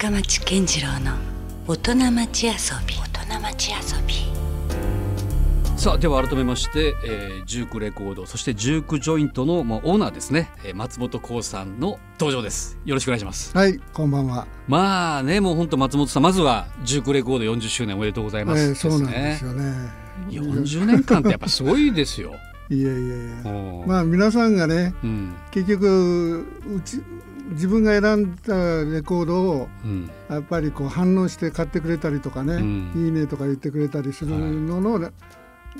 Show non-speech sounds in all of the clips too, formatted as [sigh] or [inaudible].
深町健次郎の大人町遊び。大人町遊び。さあでは改めまして、えー、ジュークレコードそしてジュークジョイントの、まあ、オーナーですね、えー松本幸さんの登場です。よろしくお願いします。はい、こんばんは。まあねもう本当松本さんまずはジュークレコード40周年おめでとうございます、えーそうなんですよね。40年間ってやっぱすごいですよ。いやいやいや。ままあ皆さんがね、うん。結局うち自分が選んだレコードをうん。やっぱりこう反応して買ってくれたりとかね、うん。いいねとか言ってくれたりするのの、な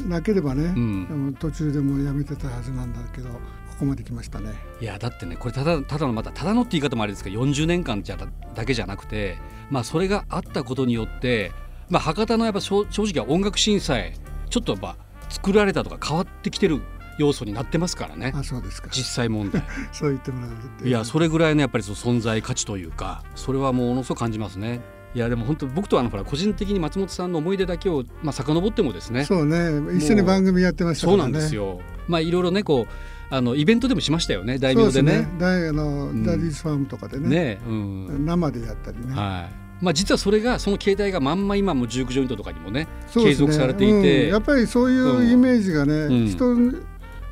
なければね、ん。あの途中でもうやめてたはずなんだけど、ここまで来ましたね。いやだってねこれただただのまたただのって言い方もあれですけど40年間じゃだだけじゃなくてまあそれがあったことによってまあ博多のやっぱ正正直は音楽審査へちょっとやっぱ作られたとか変わってきてる要素になってますからね。あ、そうですか。実際問題。[laughs] そう言ってもらえるといやそれぐらいのやっぱりその存在価値というかそれはものすごく感じますね。いやでも本当僕とあのほら個人的に松本さんの思い出だけをまあ遡ってもですね。そうね、一緒に番組やってましたからね。そうなんですよ。まあいろいろねこうあのイベントでもしましたよね。大名でね。そうですね。大あの、ん。ダディーズファームとかでね、ねうん。生でやったりね。はい。まあ、実はそれがその携帯がまんま今もジュークジョイントとかにもねね。継続されていて、うん。やっぱりそういうイメージがね、うん。人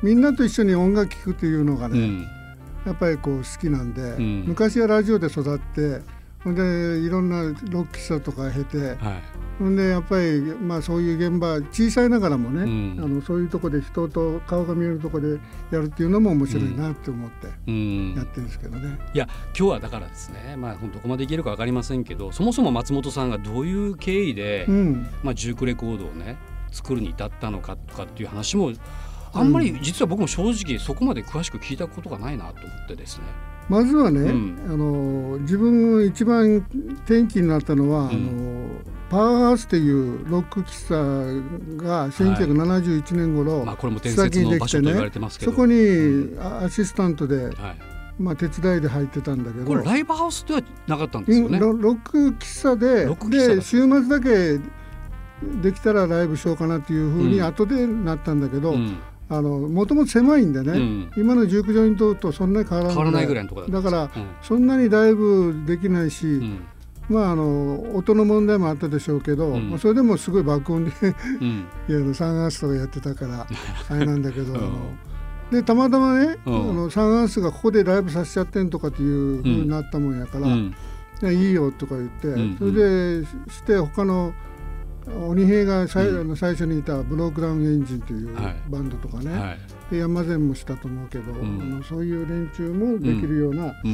みんなと一緒に音楽聴くっていうのがね、うん。やっぱりこう好きなんで、ん。昔はラジオで育ってほんでいろんなロック喫茶とか経てはい。ほんでやっぱり、まあ、そういう現場小さいながらもね、うん。あのそういうとこで人と顔が見えるとこでやるっていうのも面白いなって思ってうん。やってるんですけどね。いや今日はだからですね、まあ、どこまでいけるか分かりませんけどそもそも松本さんがどういう経緯で、うん。まあ、ジュークレコードをね作るに至ったのかとかっていう話もあんまり実は僕も正直そこまで詳しく聞いたことがないなと思ってですね。まずはね、うん。あの自分一番転機になったのは、うん。あのパワーハウスっていうロック喫茶が1971年頃、まあ、これも伝説の場所と言われてますけど。そこにあアシスタントで、はい、まあ、手伝いで入ってたんだけど。これライブハウスではなかったんですよね。ロロック喫茶でで週末だけできたらライブしようかなっていうふうにうん。後でなったんだけど、うんあのもともと狭いんでね、うん。今のジュークジョイントとそんなに変わらない。変わらないぐらいのところだからんです。よそんなにライブできないし、うん。まああの音の問題もあったでしょうけど、うん。まあそれでもすごい爆音でうん。いやサンアースとかやってたから [laughs] あれなんだけど、でたまたまね、うん。あのサンアースがここでライブさせちゃってんとかっていうふうになったもんやから、うん。いやいいよとか言って、ん。それでして他の鬼平がさい、うん。最初にいたブロークダウンエンジンというはい。バンドとかね、はい。で山善もしたと思うけど、ん。あのそういう連中もできるような、う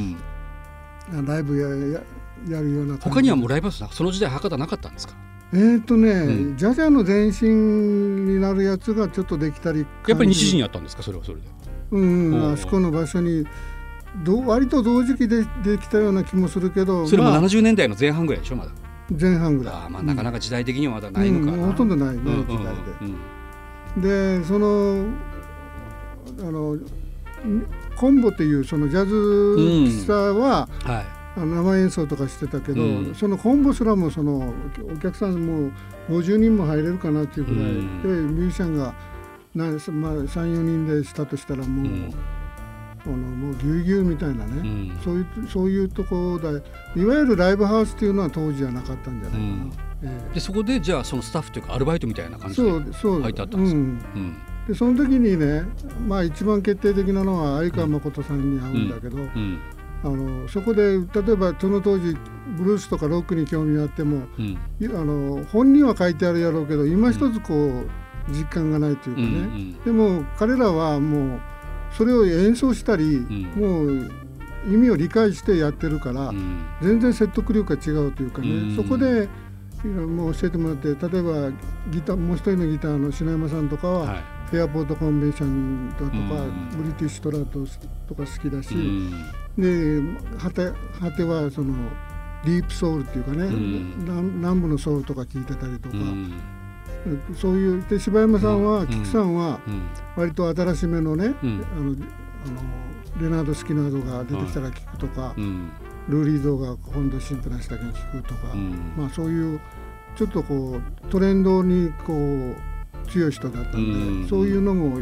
ん、ライブやややるような他にはもうライブハウスなその時代博多なかったんですか？えーとね、うん。ジャジャの前身になるやつがちょっとできたりやっぱり日時ににあったんですか？それはそれで。うん、あそこの場所にど割と同時期でできたような気もするけどそれもまあ、70年代の前半ぐらいでしょまだ前半ぐらい。あーまあなかなか時代的にはまだないのかな、うんほとんどないねうんうん時代で。うん。でそのあのコンボっていうそのジャズ喫茶は、はい。生演奏とかしてたけど、うん。そのコンボすらもそのお客さんも50人も入れるかなっていうぐらいで、うん。ミュージシャンがな、まあ、34人でしたとしたらもう、うんあのもうぎゅうぎゅうみたいなね、うん。そういうそういうところでいわゆるライブハウスっていうのは当時はなかったんじゃないかな。うん。ええ。でそこでじゃあそのスタッフというかアルバイトみたいな感じで入ってあったんですかうん。うん。でその時にね、まあ、一番決定的なのは相川誠さんに会うんだけど、うん。あのそこで例えばその当時ブルースとかロックに興味があってもうん。いあの本には書いてあるやろうけど今一つこう実感がないというかうんね、でも彼らはもうそれを演奏したり、ん。もう意味を理解してやってるから、うん。全然説得力が違うというかね、うん。そこでもう教えてもらって例えばギターもう一人のギターの篠山さんとかは、はい。フェアポートコンベンションだとか、うん。ブリティッシュトラウトとか好きだし、うん。で果て果てはそのディープソウルっていうかね、ん。南南部のソウルとか聞いてたりとか、うんそういうで柴山さんは、うん。菊さんはうん。割と新しめのね、うん。あのあのレナード・スキナードが出てきたら聞くとか、うん。ルーリードが今度新プラしたけど聞くとか、うん。まあそういうちょっとこうトレンドにこう強い人だったんで、うん。そういうのも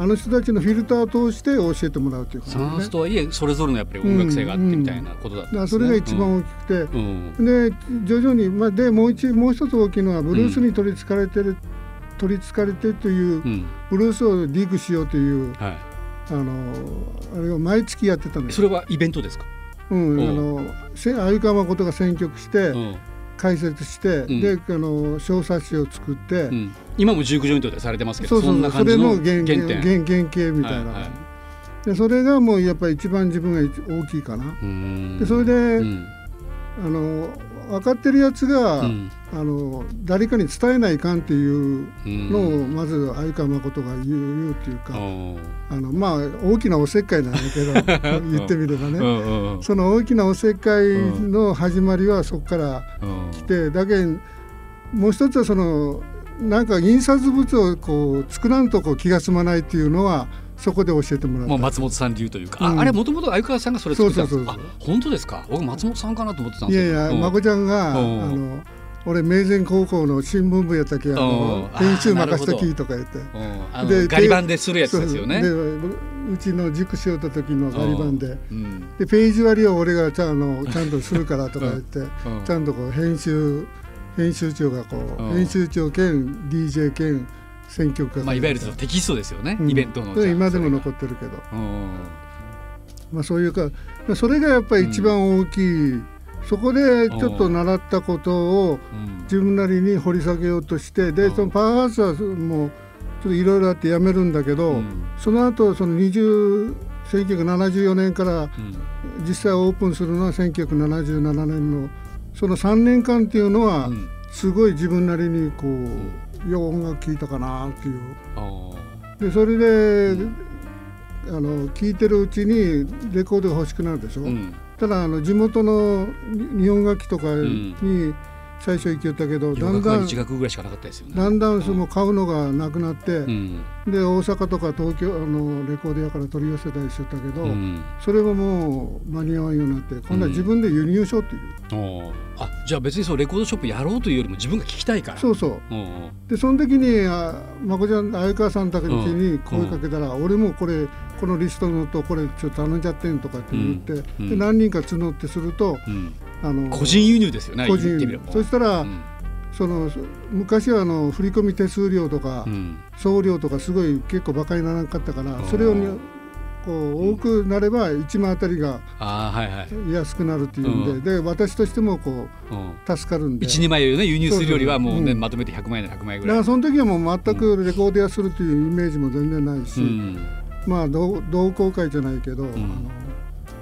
あの人たちのフィルターを通して教えてもらうというサンスとはいえそれぞれのやっぱり音楽性があってみたいなことだったんですね、それが一番大きくて、うん。で徐々に、まあ、でもう一もう一つ大きいのはブルースに取りつかれてる、取りつかれてという、うん。ブルースをディグしようというはあのあれを毎月やってたんい、ですそれはイベントですか、うん、おあのせ鮎川誠が選曲して、うん解説して、ん。であの小冊子を作って、うん、今もジュークジョイントでされてますけそうそう。どそんなそれの原原点。原原型みたいな、はいはい。でそれがもうやっぱり一番自分が一大きいかな。うん。でそれで、うん。あの分かってるやつが、うんあの誰かに伝えないかんっていううん。のをまず相川誠が言う言うっていうか、あのまあ大きなおせっかいなんだけど [laughs] 言ってみればね、その大きなおせっかいの始まりはそこからうん。来てだけどもう一つはそのなんか印刷物をこう作らんとこう気が済まないっていうのはそこで教えてもらった。松本さん流というか、うん。ああれもともと相川さんがそれ作ったんですか？そうそうそうあ本当ですか？僕松本さんかなと思ってたんですいやいや、うん。まこちゃんが、うん。あの俺明前高校の新聞部やったけあのうん。編集任せとあーなるきとか言って。でガリ版でするやつですよね。でうちの塾しよった時のガリ版でうん。でページ割りを俺がちゃんあのちゃんとするからとか言って、うん。ちゃんとこう編集編集長がこう、うん。編集長兼 DJ 兼選曲家まあ、いわゆるそのテキストですよね、うん。イベントの今でも残ってるけど、まあ、そういうかそれがやっぱり一番大きい、そこでちょっと習ったことをうん。自分なりに掘り下げようとしてでうん。そのパワーハウスはもうちょっといろいろあってやめるんだけど、うん。その後その20 1974年からうん。実際オープンするのは1977年のその3年間っていうのはうん。すごい自分なりにこう、よう音楽聴いたかなっていう。あでそれで、あの聴いてるうちにレコードが欲しくなるでしょ、ーうんただあの地元のに日本楽器とかん。に最初行きよったけど、だんだん1学ぐらいしかなかったですよね。だんだんその買うのがなくなって、うんで大阪とか東京あのレコード屋から取り寄せたりしてたけど、うん。それはもう間に合わんようになって今度は自分で輸入しようっていう、おー。あじゃあ別にそうレコードショップやろうというよりも自分が聞きたいから。そうそう。うんうん。でその時にあまこちゃん相川さんたちに声かけたら、俺もこれこのリストのとこれちょっと頼んじゃってんとかって言って、うん。うん。で何人か募ってするとうん。あの個人輸入ですよね個言ってみれば。人そしたら、うんその昔はあの振込手数料とか、うん。送料とかすごい結構バカにならなかったからー。それをねこう多くなれば1万あたりがああはいはい、安くなるっていうんで,、で私としてもこうん、う助かるんで。12枚をね輸入するよりはもうねそうそう。うん。まとめて100枚で100枚ぐだかららいその時はもう全くレコード屋するというイメージも全然ないし、うん。まあ同同好会じゃないけど、ん。あの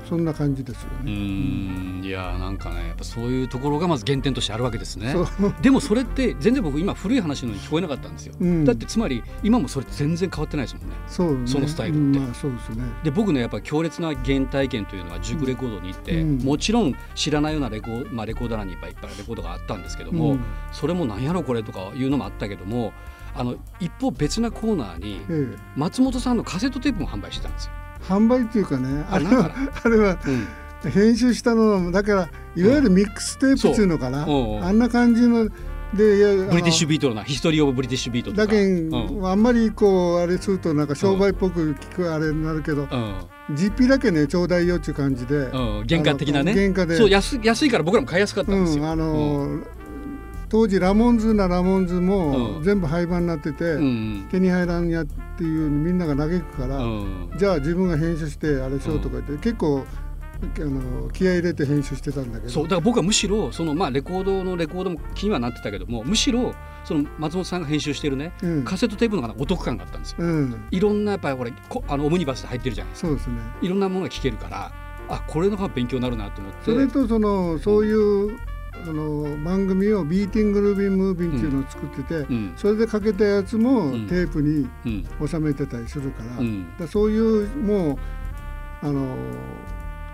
そんな感じですようね。ん。いやーなんかねやっぱそういうところがまず原点としてあるわけですね。でもそれって全然僕今古い話のように聞こえなかったんですよ、うん。だってつまり今もそれって全然変わってないですもんね。そうね。そのスタイルって。うんまあそうですね。で僕ねやっぱ強烈な原体験というのは塾レコードに行って、うん。もちろん知らないようなレコ,、まあ、レコード欄にいっぱいいっぱいレコードがあったんですけども、うん。それもなんやろこれとかいうのもあったけどもあの一方別なコーナーにええ、松本さんのカセットテープも販売してたんですよ。販売っていうかね [laughs] あれはあれはうん。編集したのだからいわゆるミックステープっていうのかな、そう。うんうん。あんな感じのでいやブリティッシュビートのな History of British Beat。だけん、うん。あんまりこうあれするとなんか商売っぽく聞くあれになるけど、うん。実費だけねちょうだいよっていう感じで、うん、原価的なね。原価で。そう安安いから僕らも買いやすかったんですよ。うん、あのー当時ラモーンズなラモーンズもうん。全部廃盤になってて、うん手に入らんやっていうみんなが嘆くから、うん。じゃあ自分が編集してあれしようとか言って、結構あの気合い入れて編集してたんだけど。そう。だから僕はむしろそのまあレコードのレコードも気にはなってたけどもむしろその松本さんが編集してるね、うん。カセットテープの方がお得感があったんですよ。うん、いろんなやっぱりこれこあのオムニバスで入ってるじゃないですか。そうですね。いろんなものが聞けるからあこれの方が勉強になるなと思って。それとそのそういうあの番組をビーティング・ルービン・ムービンっていうのを作ってて、うん。それでかけたやつもうん。テープにうん。収めてたりするから,、うん。そういうもうあの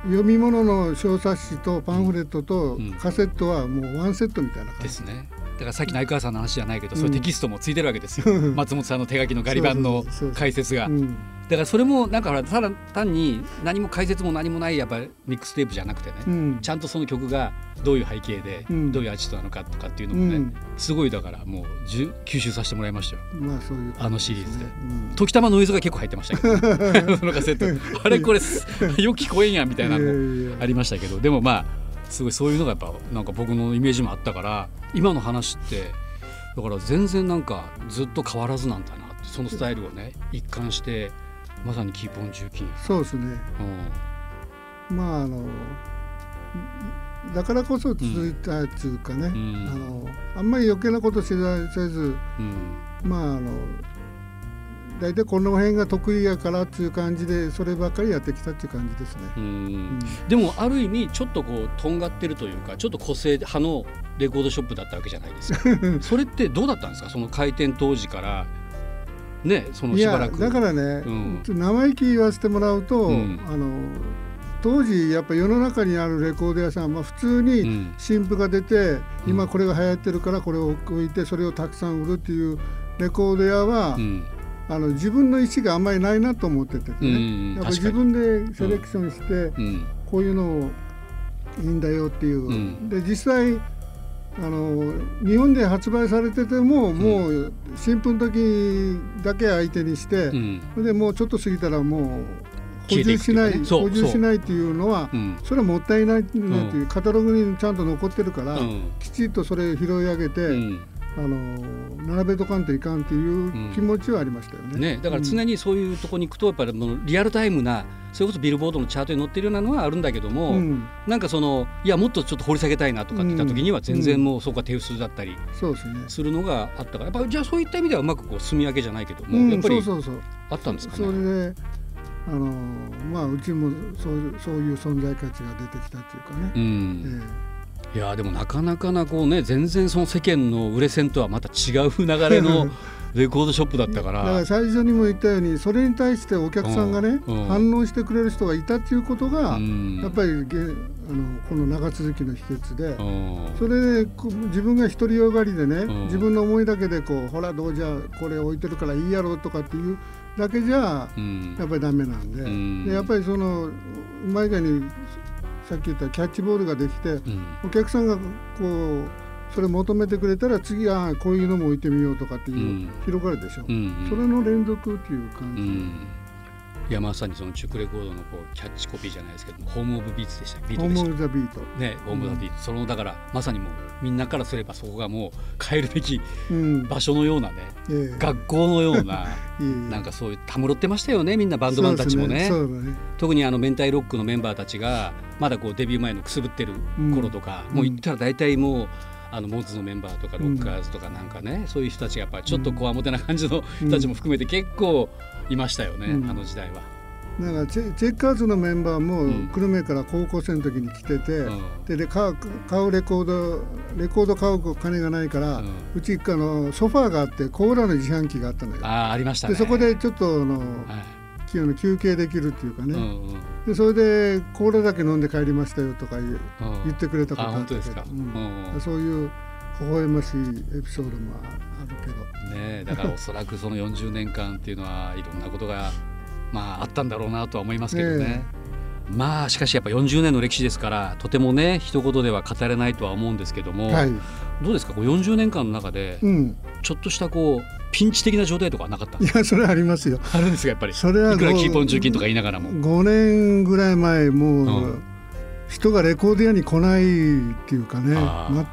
読み物の小冊子とパンフレットとうん。カセットはもうワンセットみたいな感じ、ですね。からさっき内川さんの話じゃないけど、そういうテキストもついてるわけですよ。松本さんの手書きのガリ版の解説が。うんだからそれもなんかほらただ単に何も解説も何もないやっぱりミックステープじゃなくてね、うん。ちゃんとその曲がどういう背景で、うん。どういうアーティストなのかとかっていうのもね、うん。すごいだからもうじゅ吸収させてもらいましたよ。まあそういうあのシリーズで。うん。時たまノイズが結構入ってましたけど。[laughs] そのカセット。あれこれすよく聞こえんやみたいなのもありましたけど。でもまあすごいそういうのがやっぱなんか僕のイメージもあったから今の話ってだから全然なんかずっと変わらずなんだなってそのスタイルをね一貫してまさにキープオン重金、そうですね。うまああのだからこそ続いたっていうかね、ん。あのあんまり余計なことせずんうん。まああの大体この辺が得意やからっていう感じでそればっかりやってきたっていう感じですね。うん。うん。でもある意味ちょっとこうとんがってるというかちょっと個性派のレコードショップだったわけじゃないですか。[laughs] それってどうだったんですか？その開店当時から。ねそのしばらくだからね、うん。生意気言わせてもらうと、うん。あの当時やっぱ世の中にあるレコード屋さんは普通にうん。新譜が出て、今これが流行ってるからこれを置いてそれをたくさん売るっていうレコード屋は、うんあの自分の意思があんまりないなと思っててね、うんやっぱ自分でセレクションして、うん。こういうのをいいんだよっていう、うん。で実際あの日本で発売されてても、もう新聞の時だけ相手にして、でもうちょっと過ぎたらもう補充しない、ね。補充しないっていうのは、う。ん。それはもったいないなっていう、カタログにちゃんと残ってるから、うん。きちっとそれを拾い上げて、うんあの並べとかんといかんっていう気持ちはありましたよね。ね、だから常にそういうところに行くとやっぱりもうリアルタイムなそれこそビルボードのチャートに載ってるようなのはあるんだけども、うん。なんかそのいやもっとちょっと掘り下げたいなとかって言った時には全然もうそこが手薄だったりするのがあったからやっぱじゃあそういった意味ではうまくこう住み分けじゃないけども、うんやっぱりそうそうそうあったんですかそれね。であのまあうちもそういうそういう存在価値が出てきたっていうかね。うん。えいやでもなかなかなこうね全然その世間の売れ線とはまた違う流れのレコードショップだったかえら。だから最初にも言ったようにそれに対してお客さんがね、うん。うん。反応してくれる人がいたっていうことが、うん。やっぱりげあのこの長続きの秘訣で、うん。それで自分が独りよがりでね、ん。自分の思いだけでこうほらどうじゃこれ置いてるからいいやろとかっていうだけじゃうん。やっぱりダメなんで,、うん。でやっぱりそのうまい具合にさっき言ったキャッチボールができて、うん。お客さんがこうそれ求めてくれたら次はこういうのも置いてみようとかっていう、うん。広がるでしょ、うん。それの連続っていう感じ、うんいやまさにそのチュクレコードのこうキャッチコピーじゃないですけどもホーム・オブ・ビーツでしたビートでした。ム・ザ・ビート、ねホーム・オブ・ビーツそのだからまさにもうみんなからすればそこがもう帰るべきうん。場所のようなねええ。学校のような [laughs] なんかそういうたむろってましたよねみんなバンドマンたちもね。そうですそうだね。特にあの明太ロックのメンバーたちがまだこうデビュー前のくすぶってる頃とか、うん。もう言ったら大体もうあのモッズのメンバーとかロッカーズとかなんかね、そういう人たちがやっぱりちょっとこわもてな感じの人たちも含めて結構いましたよね、うん。あの時代は。なんかチェチェッカーズのメンバーもうん。久留米から高校生の時に来てて、うん。でで買う買うレコードレコード買う金がないから、ううんちあのソファーがあってコーラの自販機があったのよ。ああありましたね。でそこでちょっとあの、はい。休憩できるっていうかね、うんうんでそれでコーラだけ飲んで帰りましたよとか言ってくれたことああったけど本当ですか。ううんん。そういう微笑ましいエピソードもあるけど。ねえだからおそらくその40年間っていうのはいろんなことがまああったんだろうなとは思いますけどね。ねまあしかしやっぱ40年の歴史ですからとてもね一言では語れないとは思うんですけども、はい、どうですか？こう40年間の中でうん、ちょっとしたこうピンチ的な状態とかはなかったんですか？いやそれはありますよ。あるんですかやっぱり？それはいくらキーポン中金とか言いながらも。5年ぐらい前もう、うん人がレコード屋に来ないっていうかね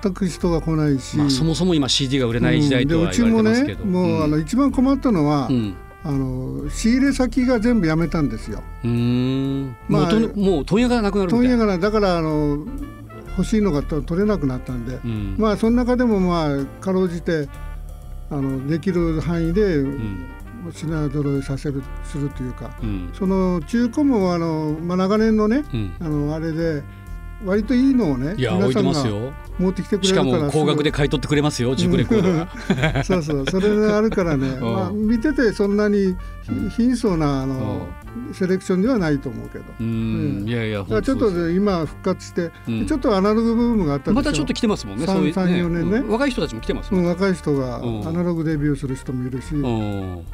全く人が来ないし、まあ、そもそも今 CD が売れない時代とは言われてますけど、うん。でうちもねもう、あの一番困ったのは、うん。あの仕入れ先が全部辞めたんですよ。うーん。まあもう問屋がなくなる。問屋がなだからあの欲しいのがと取れなくなったんで、うん。まあその中でもまあかろうじてあのできる範囲でうん品揃えさせるするというかうん。その中古もあの、まあ、長年のねうん。あのあれで割といいのをね皆さんがますよ。持ってきてくれしかるからも高額で買い取ってくれますよ熟レコーそうそうそれがあるからね、ん。まあ、見ててそんなに貧相なあのセレクションではないと思うけど。うーん。いやいやちょっとね今復活して、うん。ちょっとアナログブームがあったまたちょっと来てますもんね三そういう三四年ね。うん。若い人たちも来てますもんうん若い人がうん。アナログデビューする人もいるし、うん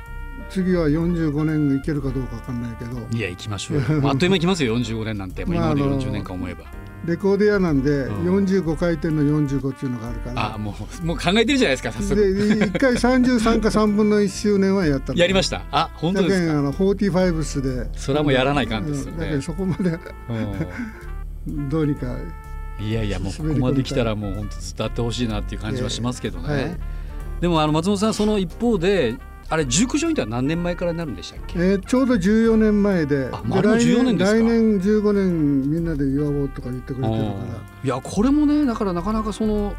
次は45年いけるかどうかわかんないけど。いや行きましょうよ。[laughs] あっという間に来ますよ45年なんて。もう今までまああの40年間思えば。レコーディアなんでうん。45回転の45っていうのがあるから、あもうもう考えてるじゃないですか早速。で1回33か3分の1周年はやったの。やりました。あ本当ですか。あの45スで。それはもうやらないかんですよね。うん。だけどそこまで [laughs] どうにかいやいやもうここまで来たらもう本当ずっとあってほしいなっていう感じはしますけどね、ええはい。でもあの松本さんその一方であれ熟女イントは何年前からなるんでしたっけ？えーちょうど14年前で。であ丸の14年ですか。来年15年みんなで祝おうとか言ってくれてるから。いやこれもねだからなかなかその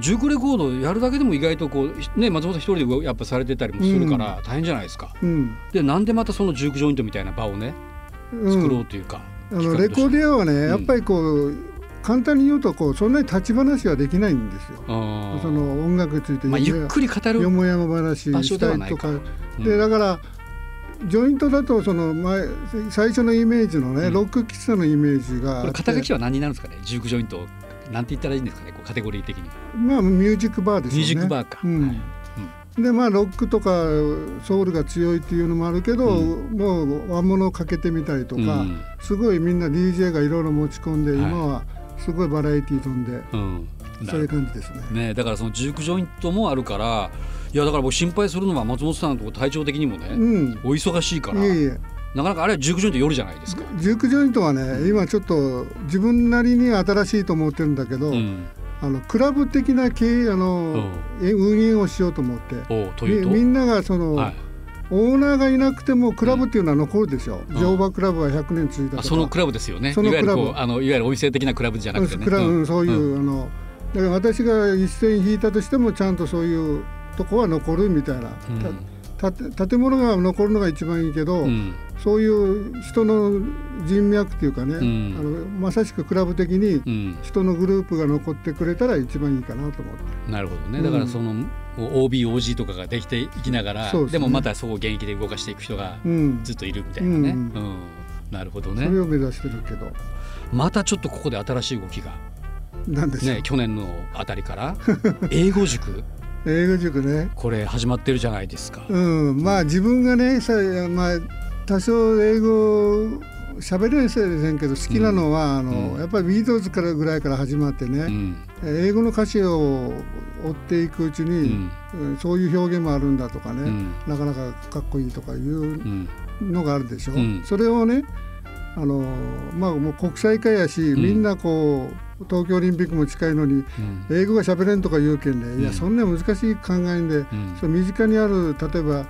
熟レコードやるだけでも意外とこうね松本一人でやっぱされてたりもするから大変じゃないですか、うん。でなんでまたその熟女イントみたいな場をねうん。作ろうというか、あのレコーディアはね、んやっぱりこう簡単に言うとこうそんなに立ち話はできないんですよ。その音楽についてまあ、ゆっくり語るよもやま話したりとか、うん。でだからジョイントだとその前最初のイメージのね、うん。ロック喫茶のイメージが肩書きは何になるんですかね？熟女イントなんて言ったらいいんですかね？こうカテゴリー的に。まあミュージックバーですよね。ミュージックバーか、うん。はい。でまあロックとかソウルが強いっていうのもあるけど、うもう和物をかけてみたりとか、うん。すごいみんな DJ がいろいろ持ち込んで、はい。今はすごいバラエティー飛んで、うん。そういう感じですね。ね、だからその熟女イントもあるからいやだから僕心配するのは松本さんのとこ体調的にもね、うん。お忙しいからいえいえ。なかなかあれは熟女イント夜じゃないですか。ジュークジョイントはね今ちょっと自分なりに新しいと思ってるんだけど、うん、あのクラブ的な経営あの、え運営をしようと思って。みんながその、はい、オーナーがいなくてもクラブっていうのは残るでしょ、ん。乗馬クラブが100年続いたそのクラブですよね。そのいわゆるクラブあのいわゆるお店的なクラブじゃなくてね。クラブ、うん。そういう、うん。あのだから私が一線引いたとしてもちゃんとそういうとこは残るみたいな、たた建物が残るのが一番いいけど、うん。そういう人の人脈っていうかね、ん。あのまさしくクラブ的にうん。人のグループが残ってくれたら一番いいかなと思って。なるほどね。うんだからその、もう OB、OG とかができていきながらですねでもまたそこを現役で動かしていく人がうん、ずっといるみたいなね。ううん。んなるほどね。それを目指してるけど、またちょっとここで新しい動きが、ね、去年のあたりから。英語塾？英語塾ね。これ始まってるじゃないですか。うん、まあ自分がねさ、まあ、多少英語喋れせんけど好きなのは、あのうん。やっぱりビートルズからぐらいから始まってね、うん。英語の歌詞を追っていくうちに、うん。うんそういう表現もあるんだとかね、うん。なかなかかっこいいとかいううん。のがあるでしょ。うん。それをねあのまあもう国際化やし、ん。みんなこう東京オリンピックも近いのにうん。英語が喋れんとか言うけんね、いやうんそんな難しい考えんで、うん。身近にある例えば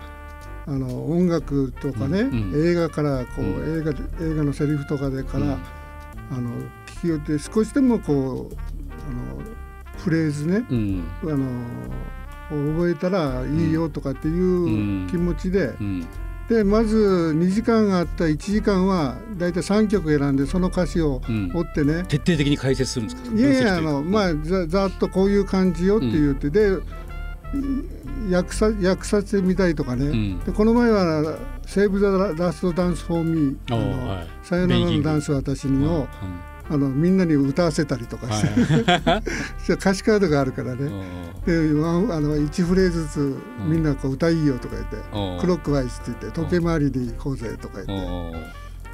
あの音楽とかね、うん。うん。映画からこう、うん。映画で映画のセリフとかでから、うん。あの聞きよって少しでもこうあのフレーズね、うん。あの覚えたらいいよとかっていん。う気持ちで、うんでまず2時間あった1時間はだいたい3曲選んでその歌詞をうん。追ってね、徹底的に解説するんですか？いやいやあのまあざざっとこういう感じよって言って、で訳さ訳させてみたりとかね、ん。でこの前は「セーブ・ザ・ラスト・ダンス・フォー・ミー」おあのさよならのダンス私に」を、うんあのみんなに歌わせたりとかして、はい。[laughs] 歌詞カードがあるからね、であの1フレーズずつみんなこう歌いいよとか言って「うん。クロックワイズ」って言って「時計回りで行こうぜ」とかう言ってん。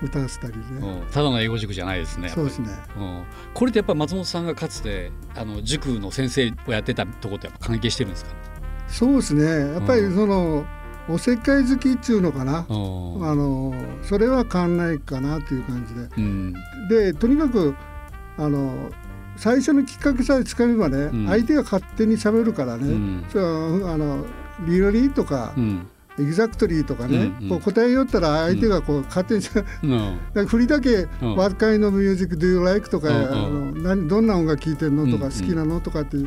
歌わせたりね、うん。ただの英語塾じゃないですね。そうですね。うん。これってやっぱ松本さんがかつてあの塾の先生をやってたところとやっぱ関係してるんですか？そうですね。やっぱりその、おせっかい好きっていうのかな、うんあのそれは変わんないかなという感じで。うん。でとにかくあの最初のきっかけさえつかめばね、うん。相手が勝手に喋るからね、うん。そあのリロリーとか、うん。エグザクトリーとかね、うんうん。こう答えよったら相手がこう勝手に、[laughs] だかうんら振りだけ「うん。What kind of music do you like?」とか、うんあの何どんな音楽聴いてんの？とか、うん好きなの？とかって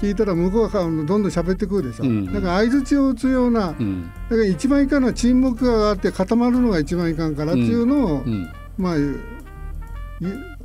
聞いたら向こうがどんどん喋ってくるでしょ、うんだから相づちを打つような、うんだから一番いかんのは沈黙があって固まるのが一番いかんからっていうのを、うん。まあい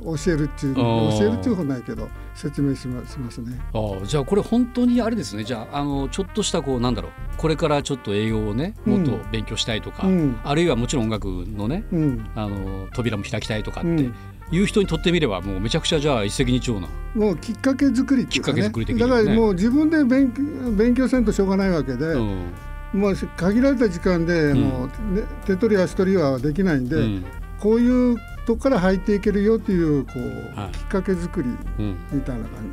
教えるっていう教えるっていう方ないけど説明しますね。ああじゃあこれ本当にあれですね。じゃああのちょっとしたこうなんだろう。これからちょっと英語をねもっと勉強したいとか、うん。あるいはもちろん音楽のねうん、あの扉も開きたいとかってうん。いう人にとってみればもうめちゃくちゃじゃあ一石二鳥なもうきっかけ作りっていうかね。きっかけ作りね。だからもう自分で勉強勉強せんとしょうがないわけで、うんもう限られた時間で、うん。もうね手取り足取りはできないんで、うん。こういうとこから入っていけるよっていうこう、はい。きっかけ作りうん。みたいな感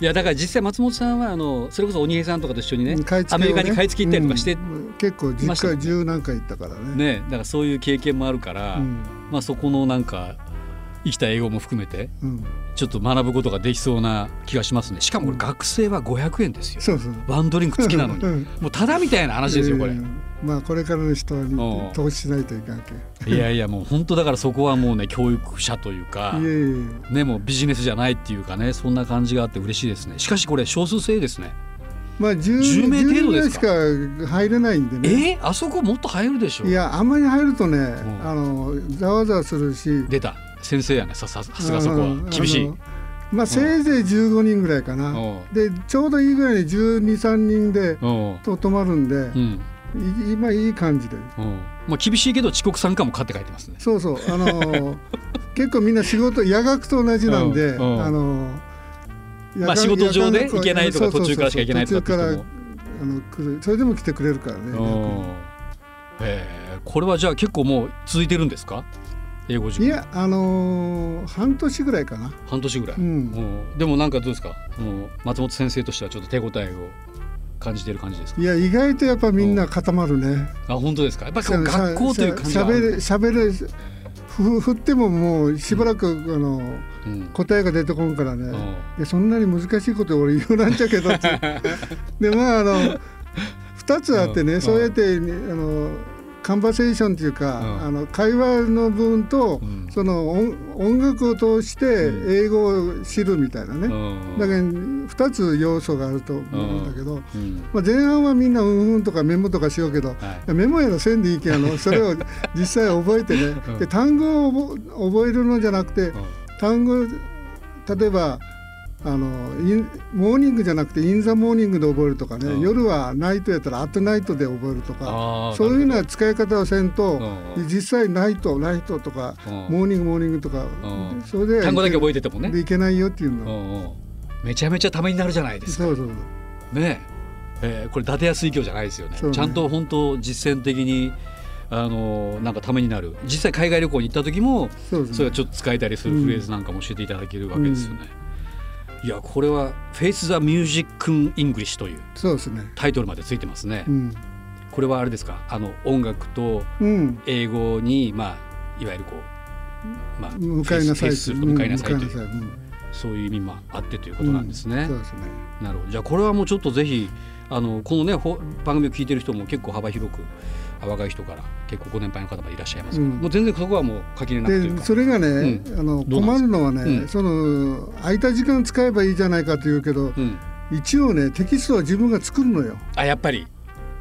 いやだから実際松本さんはあのそれこそ鬼平さんとかと一緒にねね。アメリカに買い付け行ったりとかしてうん。結構実家十何回行ったからね。ねだからそういう経験もあるから、うん。まあそこのなんか生きた英語も含めてうん、ちょっと学ぶことができそうな気がしますね。しかもこれ学生は500円ですよ。そうそう。ワンドリンク付きなのに。うん。もうただみたいな話ですよこれ、うん。まあこれからの人うんに投資しないといけん。いやいやもう本当だからそこはもうね教育者というかねもうビジネスじゃないっていうかねそんな感じがあって嬉しいですね。しかしこれ少数制ですね。まあ 10, 10名程度ですか？10名しか入れないんでね。えー、あそこもっと入るでしょいやあんまり入るとね、ん。あのざわざわするし。出た先生やねさささすがそこは。うん厳しい。まあせいぜい15人ぐらいかな、うん。でちょうどいいぐらいに1 2 3人でうん。と泊まるんで、うん。い今いい感じで。うん。まあ厳しいけど遅刻参加もかって書いてますね。そうそう。あの [laughs] 結構みんな仕事夜学と同じなんで、あの夜まあ間仕事上で行けないとか途中からしか行けないとかあの来る。それでも来てくれるからね、うん。えー。これはじゃあ結構もう続いてるんですか？英語授業いやあのー半年ぐらいかな。半年ぐらい、うん。う。んでもなんかどうですか？もう松本先生としてはちょっと手応えを感じてる感じですか？いや意外とやっぱみんな固まるね、あ本当ですか？やっぱ学校という感じしゃべれしゃべれふ振ってももうしばらく、あのうん。答えが出てこんからね、う。んいやそんなに難しいこと俺言うなんちゃけどって。[laughs] でまああの2つあってね、う。んそうやって、ねあのカンバセーションっていうか、うん。あの会話の部分と、うん。その音音楽を通してうん。英語を知るみたいなね、うん。だけど2つ要素があると思うんだけど、うん。まあ、前半はみんなうんうんとかメモとかしようけど、はい。メモやらせんでいいけんあの [laughs] それを実際覚えてね、うん。で単語を覚覚えるのじゃなくて単語例えばあの morning じゃなくて in the morning で覚えるとかね、うん。夜は night やったら at night で覚えるとかそういうような使い方をせんと、うん実際 night night とか、うん。 morning morning とか、うん。それで単語だけ覚えててもね。でいけないよっていううんの、うん。めちゃめちゃためになるじゃないですか。そうそうね。えーこれ伊達や水郷じゃないですよね。そうね。ちゃんと本当実践的にあのなんかためになる。実際海外旅行に行った時もそねそれがちょっと使えたりするうんフレーズなんかも教えていただけるわけですよね、いやこれは「Face the Music in English」というそうですね。タイトルまでついてますね、うん、これはあれですか？あの音楽とうん、英語にまあいわゆるこう、まあ、向かいなさい向かいなさいという、うん。そういう意味もあってということなんですね、そうですね。なるほど。じゃあこれはもうちょっとぜひあのこのねほ番組を聞いてる人も結構幅広くあ若い人から結構ご年配の方もいらっしゃいますから、うん。もう全然そこはもう垣根なくでそれがね、うん。ですか？困るのはね、うん。その空いた時間使えばいいじゃないかというけどうん、一応ねテキストは自分が作るのよ。あやっぱり。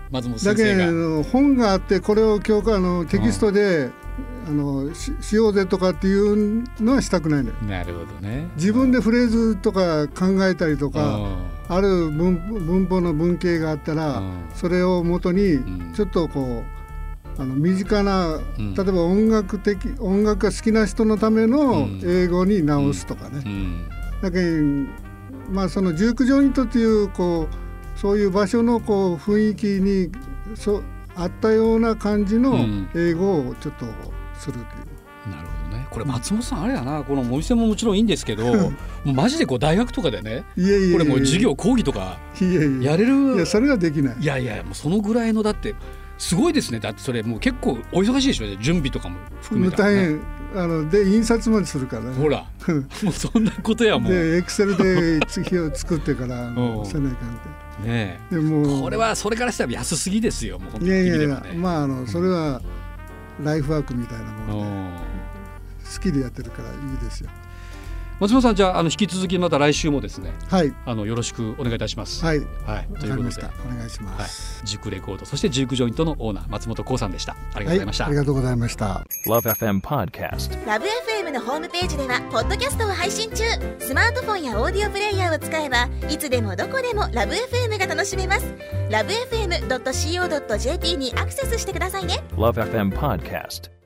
松本だけ先生が。ど本があってこれを教科のテキストで、あのししようぜとかっていうのはしたくないのよ。なるほどね。自分でフレーズとか考えたりとか、うある文文法の文系があったら、うん。それをもとにん。ちょっとこうあの身近な、ん。例えば音楽的音楽が好きな人のためのうん。英語に直すとかね。ん。だけどまあそのジュークジョイントっていうこうそういう場所のこう雰囲気にそあったような感じのうん。英語をちょっとするという。これ松本さんあれやな。このお店ももちろんいいんですけどもうマジでこう大学とかでねこれもう授業講義とか。やれる。いやそれはできない。いやいやもうそのぐらいのだってすごいですね。だってそれもう結構お忙しいでしょ。準備とかも含めたあので印刷までするからね。ほら。[laughs] もうそんなことやもう。ねでエクセルで月を作ってから [laughs] せないかんって。え。でもう。これはそれからしたら安すぎですよもう本当にいやいやまああのそれはライフワークみたいなもので。うん好きでやってるからいいですよ。松本さんじゃああの引き続きまた来週もですねはいあのよろしくお願いいたします。はいはい、わということでかりました。お願いしまはいす、、ジュクレコードそしてジュジョイントのオーナー松本幸さんでした。ありがとうございました。ありがとうございました Love FM Podcast. ラブ f m のホームページではポッドキャストを配信中スマートフォンやオーディオプレイヤーを使えばいつでもどこでもラブ f m が楽しめますラブ FM.co.jp にアクセスしてくださいね Love FM Podcast.